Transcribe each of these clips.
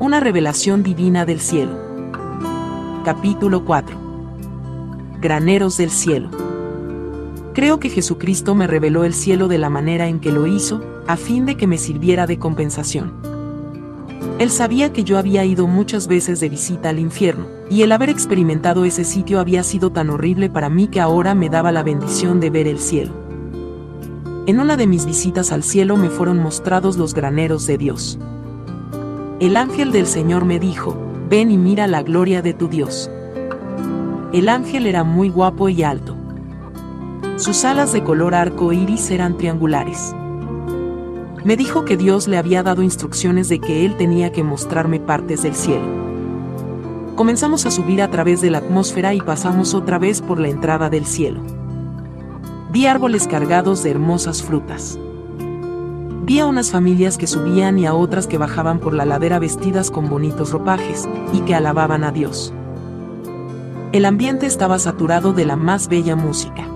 Una revelación divina del cielo. Capítulo 4. Graneros del cielo. Creo que Jesucristo me reveló el cielo de la manera en que lo hizo, a fin de que me sirviera de compensación. Él sabía que yo había ido muchas veces de visita al infierno, y el haber experimentado ese sitio había sido tan horrible para mí que ahora me daba la bendición de ver el cielo. En una de mis visitas al cielo me fueron mostrados los graneros de Dios. El ángel del Señor me dijo, ven y mira la gloria de tu Dios. El ángel era muy guapo y alto. Sus alas de color arco iris eran triangulares. Me dijo que Dios le había dado instrucciones de que él tenía que mostrarme partes del cielo. Comenzamos a subir a través de la atmósfera y pasamos otra vez por la entrada del cielo. Vi árboles cargados de hermosas frutas. Vi a unas familias que subían y a otras que bajaban por la ladera vestidas con bonitos ropajes, y que alababan a Dios. El ambiente estaba saturado de la más bella música.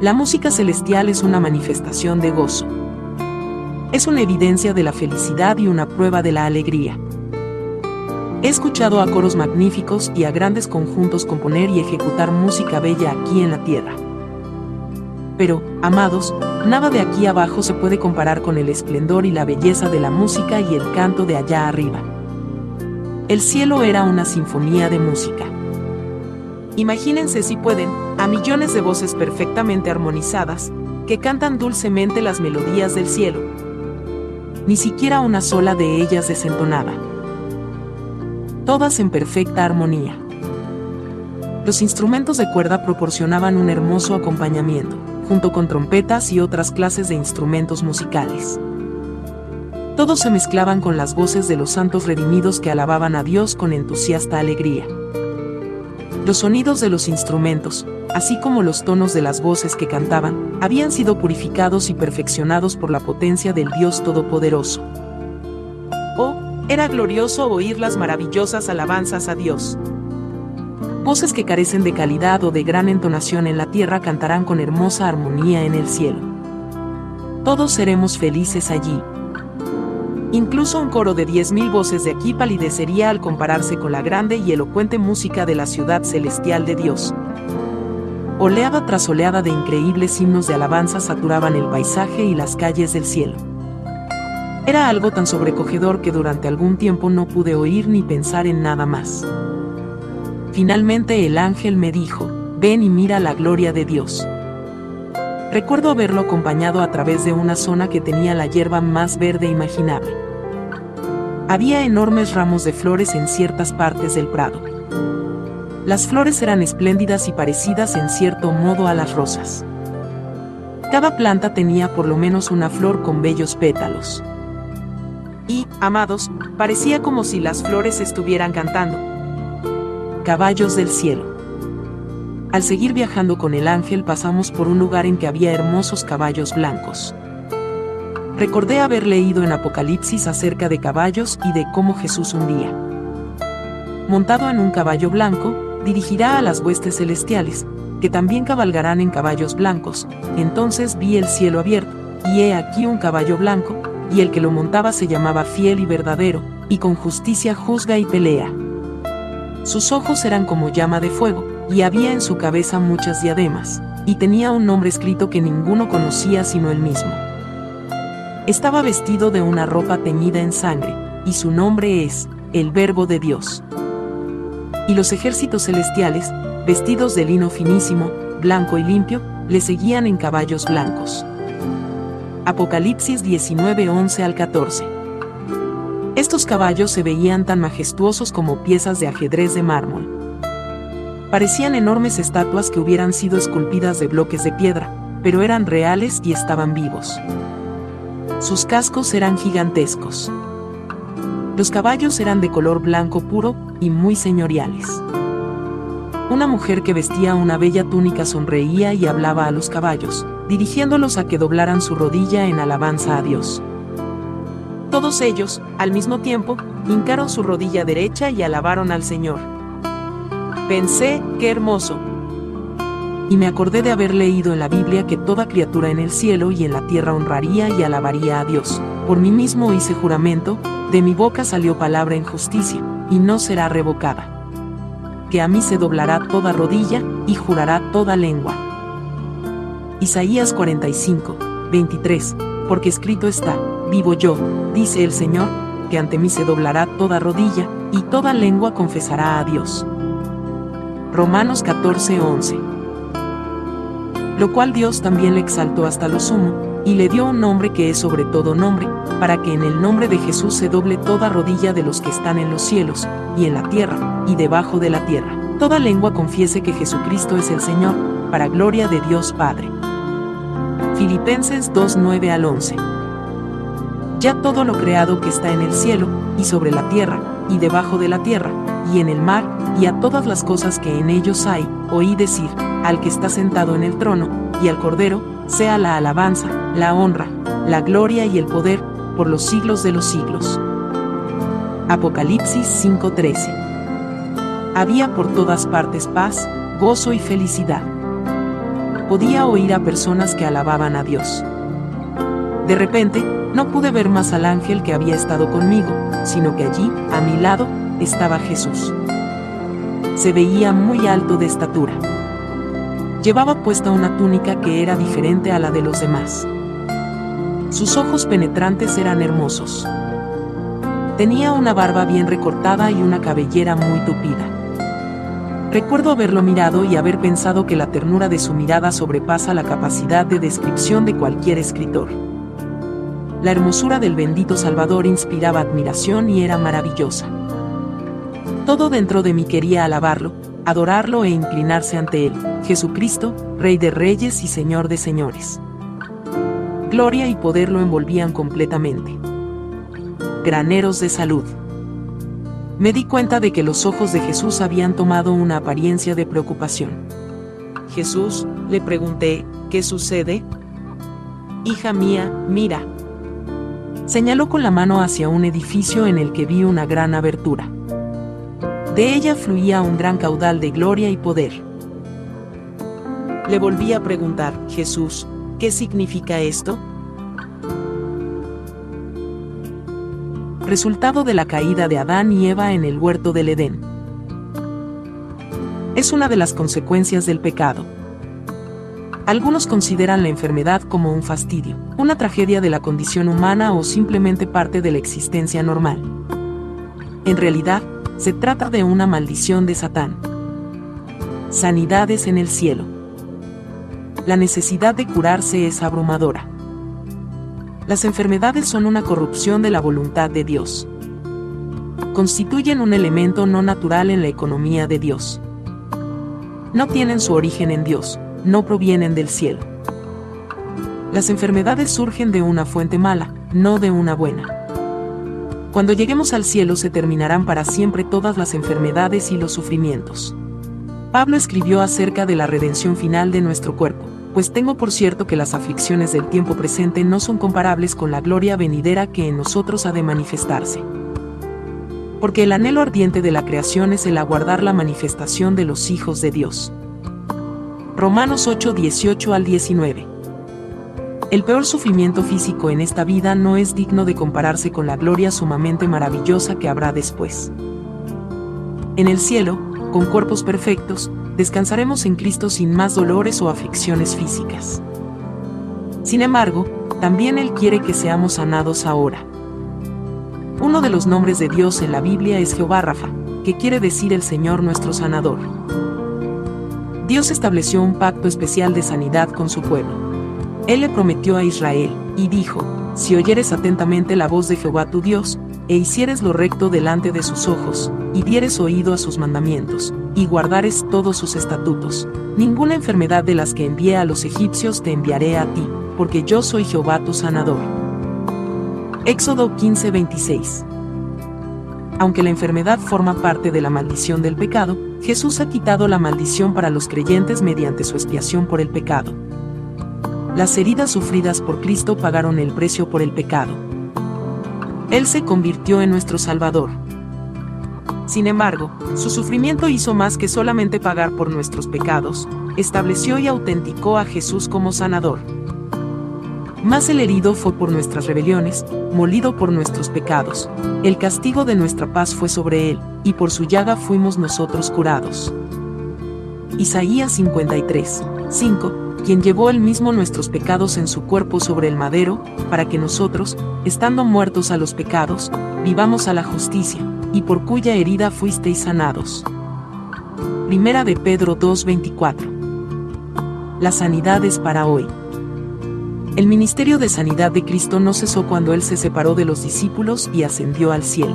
La música celestial es una manifestación de gozo. Es una evidencia de la felicidad y una prueba de la alegría. He escuchado a coros magníficos y a grandes conjuntos componer y ejecutar música bella aquí en la tierra. Pero, amados, nada de aquí abajo se puede comparar con el esplendor y la belleza de la música y el canto de allá arriba. El cielo era una sinfonía de música. Imagínense si pueden, a millones de voces perfectamente armonizadas, que cantan dulcemente las melodías del cielo. Ni siquiera una sola de ellas desentonada. Todas en perfecta armonía. Los instrumentos de cuerda proporcionaban un hermoso acompañamiento junto con trompetas y otras clases de instrumentos musicales. Todos se mezclaban con las voces de los santos redimidos que alababan a Dios con entusiasta alegría. Los sonidos de los instrumentos, así como los tonos de las voces que cantaban, habían sido purificados y perfeccionados por la potencia del Dios Todopoderoso. Oh, era glorioso oír las maravillosas alabanzas a Dios. Voces que carecen de calidad o de gran entonación en la tierra cantarán con hermosa armonía en el cielo. Todos seremos felices allí. Incluso un coro de 10.000 voces de aquí palidecería al compararse con la grande y elocuente música de la ciudad celestial de Dios. Oleada tras oleada de increíbles himnos de alabanza saturaban el paisaje y las calles del cielo. Era algo tan sobrecogedor que durante algún tiempo no pude oír ni pensar en nada más. Finalmente el ángel me dijo, ven y mira la gloria de Dios. Recuerdo haberlo acompañado a través de una zona que tenía la hierba más verde imaginable. Había enormes ramos de flores en ciertas partes del prado. Las flores eran espléndidas y parecidas en cierto modo a las rosas. Cada planta tenía por lo menos una flor con bellos pétalos. Y, amados, parecía como si las flores estuvieran cantando Caballos del cielo. Al seguir viajando con el ángel pasamos por un lugar en que había hermosos caballos blancos. Recordé haber leído en Apocalipsis acerca de caballos y de cómo Jesús un día, montado en un caballo blanco, dirigirá a las huestes celestiales, que también cabalgarán en caballos blancos. Entonces vi el cielo abierto, y he aquí un caballo blanco, y el que lo montaba se llamaba fiel y verdadero, y con justicia juzga y pelea. Sus ojos eran como llama de fuego, y había en su cabeza muchas diademas, y tenía un nombre escrito que ninguno conocía sino él mismo. Estaba vestido de una ropa teñida en sangre, y su nombre es, el Verbo de Dios. Y los ejércitos celestiales, vestidos de lino finísimo, blanco y limpio, le seguían en caballos blancos. Apocalipsis 19, 11 al 14. Estos caballos se veían tan majestuosos como piezas de ajedrez de mármol. Parecían enormes estatuas que hubieran sido esculpidas de bloques de piedra, pero eran reales y estaban vivos. Sus cascos eran gigantescos. Los caballos eran de color blanco puro y muy señoriales. Una mujer que vestía una bella túnica sonreía y hablaba a los caballos, dirigiéndolos a que doblaran su rodilla en alabanza a Dios. Todos ellos, al mismo tiempo, hincaron su rodilla derecha y alabaron al Señor. Pensé, qué hermoso. Y me acordé de haber leído en la Biblia que toda criatura en el cielo y en la tierra honraría y alabaría a Dios, Por mí mismo hice juramento, de mi boca salió palabra en justicia, y no será revocada. Que a mí se doblará toda rodilla, y jurará toda lengua. Isaías 45, 23, porque escrito está, vivo yo, dice el Señor, que ante mí se doblará toda rodilla, y toda lengua confesará a Dios. Romanos 14, 11. Lo cual Dios también le exaltó hasta lo sumo, y le dio un nombre que es sobre todo nombre, para que en el nombre de Jesús se doble toda rodilla de los que están en los cielos, y en la tierra, y debajo de la tierra. Toda lengua confiese que Jesucristo es el Señor, para gloria de Dios Padre. Filipenses 2, 9 al 11. Ya todo lo creado que está en el cielo, y sobre la tierra, y debajo de la tierra, y en el mar, y a todas las cosas que en ellos hay, oí decir, al que está sentado en el trono, y al Cordero, sea la alabanza, la honra, la gloria y el poder, por los siglos de los siglos. Apocalipsis 5:13. Había por todas partes paz, gozo y felicidad. Podía oír a personas que alababan a Dios. De repente, no pude ver más al ángel que había estado conmigo, sino que allí, a mi lado, estaba Jesús. Se veía muy alto de estatura. Llevaba puesta una túnica que era diferente a la de los demás. Sus ojos penetrantes eran hermosos. Tenía una barba bien recortada y una cabellera muy tupida. Recuerdo haberlo mirado y haber pensado que la ternura de su mirada sobrepasa la capacidad de descripción de cualquier escritor. La hermosura del bendito Salvador inspiraba admiración y era maravillosa. Todo dentro de mí quería alabarlo, adorarlo e inclinarse ante él, Jesucristo, Rey de Reyes y Señor de Señores. Gloria y poder lo envolvían completamente. Graneros de salud. Me di cuenta de que los ojos de Jesús habían tomado una apariencia de preocupación. Jesús, le pregunté, ¿qué sucede? Hija mía, mira. Señaló con la mano hacia un edificio en el que vi una gran abertura. De ella fluía un gran caudal de gloria y poder. Le volví a preguntar, Jesús, ¿qué significa esto? Resultado de la caída de Adán y Eva en el huerto del Edén. Es una de las consecuencias del pecado. Algunos consideran la enfermedad como un fastidio, una tragedia de la condición humana o simplemente parte de la existencia normal. En realidad, se trata de una maldición de Satán. Sanidades en el cielo. La necesidad de curarse es abrumadora. Las enfermedades son una corrupción de la voluntad de Dios. Constituyen un elemento no natural en la economía de Dios. No tienen su origen en Dios, no provienen del cielo. Las enfermedades surgen de una fuente mala, no de una buena. Cuando lleguemos al cielo se terminarán para siempre todas las enfermedades y los sufrimientos. Pablo escribió acerca de la redención final de nuestro cuerpo, pues tengo por cierto que las aflicciones del tiempo presente no son comparables con la gloria venidera que en nosotros ha de manifestarse. Porque el anhelo ardiente de la creación es el aguardar la manifestación de los hijos de Dios. Romanos 8, 18 al 19. El peor sufrimiento físico en esta vida no es digno de compararse con la gloria sumamente maravillosa que habrá después. En el cielo, con cuerpos perfectos, descansaremos en Cristo sin más dolores o aflicciones físicas. Sin embargo, también Él quiere que seamos sanados ahora. Uno de los nombres de Dios en la Biblia es Jehová Rafa, que quiere decir el Señor nuestro sanador. Dios estableció un pacto especial de sanidad con su pueblo. Él le prometió a Israel, y dijo, Si oyeres atentamente la voz de Jehová tu Dios, e hicieres lo recto delante de sus ojos, y dieres oído a sus mandamientos, y guardares todos sus estatutos, ninguna enfermedad de las que envié a los egipcios te enviaré a ti, porque yo soy Jehová tu sanador. Éxodo 15:26 Aunque la enfermedad forma parte de la maldición del pecado, Jesús ha quitado la maldición para los creyentes mediante su expiación por el pecado. Las heridas sufridas por Cristo pagaron el precio por el pecado. Él se convirtió en nuestro Salvador. Sin embargo, su sufrimiento hizo más que solamente pagar por nuestros pecados, estableció y autenticó a Jesús como sanador. Mas el herido fue por nuestras rebeliones, molido por nuestros pecados. El castigo de nuestra paz fue sobre él, y por su llaga fuimos nosotros curados. Isaías 53, 5, quien llevó él mismo nuestros pecados en su cuerpo sobre el madero, para que nosotros, estando muertos a los pecados, vivamos a la justicia, y por cuya herida fuisteis sanados. Primera de Pedro 2:24. La sanidad es para hoy. El ministerio de sanidad de Cristo no cesó cuando Él se separó de los discípulos y ascendió al cielo.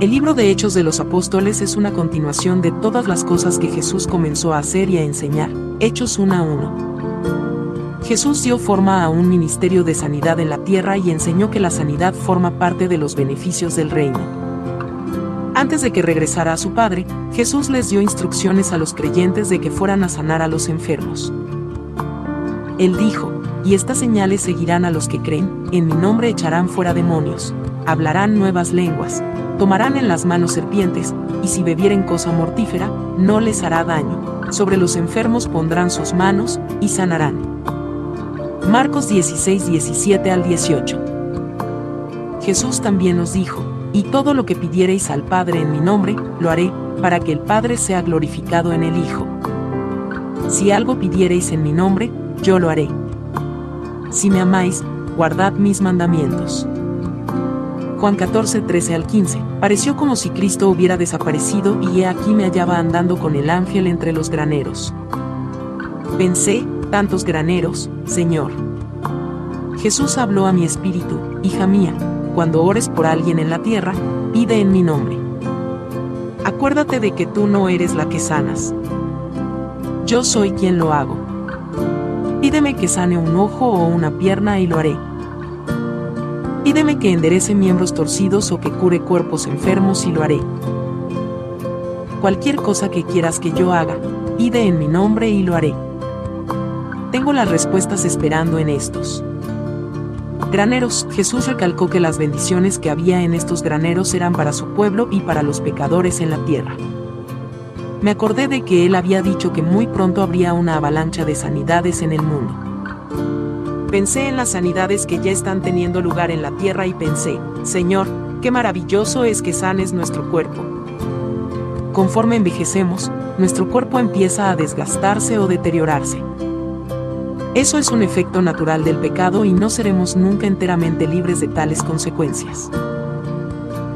El libro de Hechos de los Apóstoles es una continuación de todas las cosas que Jesús comenzó a hacer y a enseñar, Hechos 1 a 1. Jesús dio forma a un ministerio de sanidad en la tierra y enseñó que la sanidad forma parte de los beneficios del reino. Antes de que regresara a su Padre, Jesús les dio instrucciones a los creyentes de que fueran a sanar a los enfermos. Él dijo, y estas señales seguirán a los que creen, en mi nombre echarán fuera demonios, hablarán nuevas lenguas, tomarán en las manos serpientes, y si bebieren cosa mortífera, no les hará daño, sobre los enfermos pondrán sus manos, y sanarán. Marcos 16, 17 al 18. Jesús también nos dijo, y todo lo que pidiereis al Padre en mi nombre, lo haré, para que el Padre sea glorificado en el Hijo. Si algo pidiereis en mi nombre, yo lo haré. Si me amáis, guardad mis mandamientos. Juan 14, 13 al 15. Pareció como si Cristo hubiera desaparecido y he aquí me hallaba andando con el ángel entre los graneros. Pensé, tantos graneros, Señor. Jesús habló a mi espíritu, hija mía, cuando ores por alguien en la tierra, pide en mi nombre. Acuérdate de que tú no eres la que sanas. Yo soy quien lo hago. Pídeme que sane un ojo o una pierna y lo haré. Pídeme que enderece miembros torcidos o que cure cuerpos enfermos y lo haré. Cualquier cosa que quieras que yo haga, pide en mi nombre y lo haré. Tengo las respuestas esperando en estos. Graneros, Jesús recalcó que las bendiciones que había en estos graneros eran para su pueblo y para los pecadores en la tierra. Me acordé de que él había dicho que muy pronto habría una avalancha de sanidades en el mundo. Pensé en las sanidades que ya están teniendo lugar en la tierra y pensé, Señor, qué maravilloso es que sanes nuestro cuerpo. Conforme envejecemos, nuestro cuerpo empieza a desgastarse o deteriorarse. Eso es un efecto natural del pecado y no seremos nunca enteramente libres de tales consecuencias.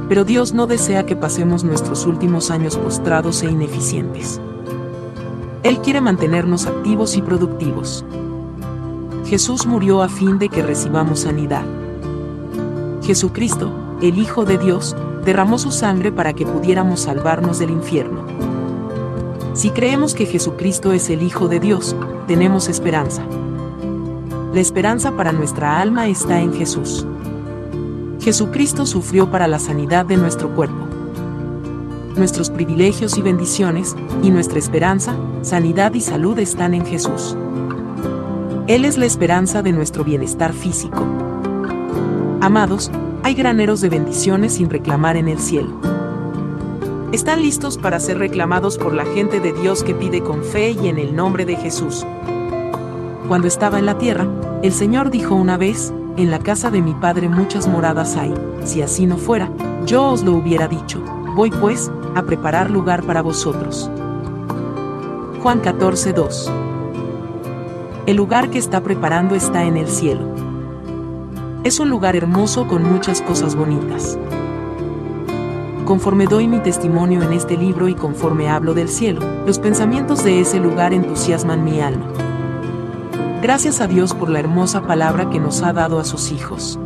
Pero Dios no desea que pasemos nuestros últimos años postrados e ineficientes. Él quiere mantenernos activos y productivos. Jesús murió a fin de que recibamos sanidad. Jesucristo, el Hijo de Dios, derramó su sangre para que pudiéramos salvarnos del infierno. Si creemos que Jesucristo es el Hijo de Dios, tenemos esperanza. La esperanza para nuestra alma está en Jesús. Jesucristo sufrió para la sanidad de nuestro cuerpo. Nuestros privilegios y bendiciones, y nuestra esperanza, sanidad y salud están en Jesús. Él es la esperanza de nuestro bienestar físico. Amados, hay graneros de bendiciones sin reclamar en el cielo. Están listos para ser reclamados por la gente de Dios que pide con fe y en el nombre de Jesús. Cuando estaba en la tierra, el Señor dijo una vez, en la casa de mi padre muchas moradas hay, si así no fuera, yo os lo hubiera dicho, voy pues, a preparar lugar para vosotros. Juan 14, 2. El lugar que está preparando está en el cielo. Es un lugar hermoso con muchas cosas bonitas. Conforme doy mi testimonio en este libro y conforme hablo del cielo, los pensamientos de ese lugar entusiasman mi alma. Gracias a Dios por la hermosa palabra que nos ha dado a sus hijos.